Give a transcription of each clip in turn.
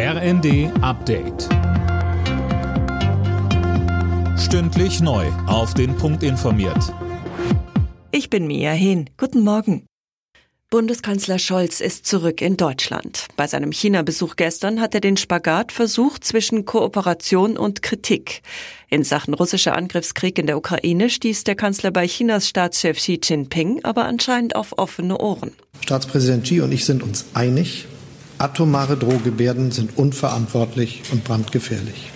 RND Update. Stündlich neu. Auf den Punkt informiert. Ich bin Mia Hehn. Guten Morgen. Bundeskanzler Scholz ist zurück in Deutschland. Bei seinem China-Besuch gestern hat er den Spagat versucht zwischen Kooperation und Kritik. In Sachen russischer Angriffskrieg in der Ukraine stieß der Kanzler bei Chinas Staatschef Xi Jinping aber anscheinend auf offene Ohren. Staatspräsident Xi und ich sind uns einig, Atomare Drohgebärden sind unverantwortlich und brandgefährlich.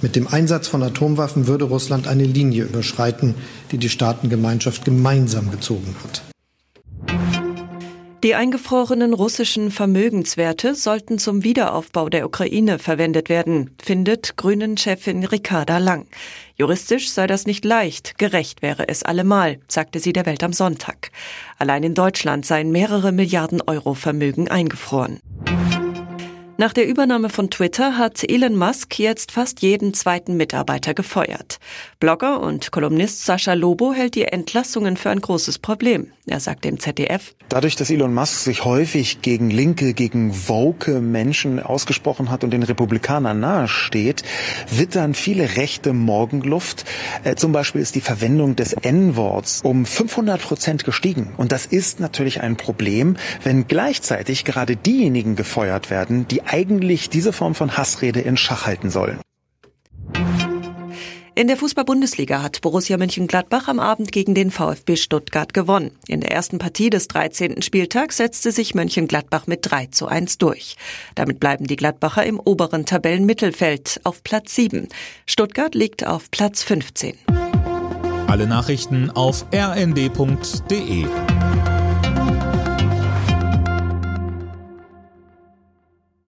Mit dem Einsatz von Atomwaffen würde Russland eine Linie überschreiten, die die Staatengemeinschaft gemeinsam gezogen hat. Die eingefrorenen russischen Vermögenswerte sollten zum Wiederaufbau der Ukraine verwendet werden, findet Grünen-Chefin Ricarda Lang. Juristisch sei das nicht leicht, gerecht wäre es allemal, sagte sie der Welt am Sonntag. Allein in Deutschland seien mehrere Milliarden Euro Vermögen eingefroren. Nach der Übernahme von Twitter hat Elon Musk jetzt fast jeden zweiten Mitarbeiter gefeuert. Blogger und Kolumnist Sascha Lobo hält die Entlassungen für ein großes Problem. Er sagt dem ZDF, Dadurch, dass Elon Musk sich häufig gegen linke, gegen woke Menschen ausgesprochen hat und den Republikanern nahesteht, wittern viele rechte Morgenluft. Äh, zum Beispiel ist die Verwendung des N-Worts um 500 Prozent gestiegen. Und das ist natürlich ein Problem, wenn gleichzeitig gerade diejenigen gefeuert werden, die eigentlich diese Form von Hassrede in Schach halten sollen. In der Fußball-Bundesliga hat Borussia Mönchengladbach am Abend gegen den VfB Stuttgart gewonnen. In der ersten Partie des 13. Spieltags setzte sich Mönchengladbach mit 3 zu 1 durch. Damit bleiben die Gladbacher im oberen Tabellenmittelfeld auf Platz 7. Stuttgart liegt auf Platz 15. Alle Nachrichten auf rnd.de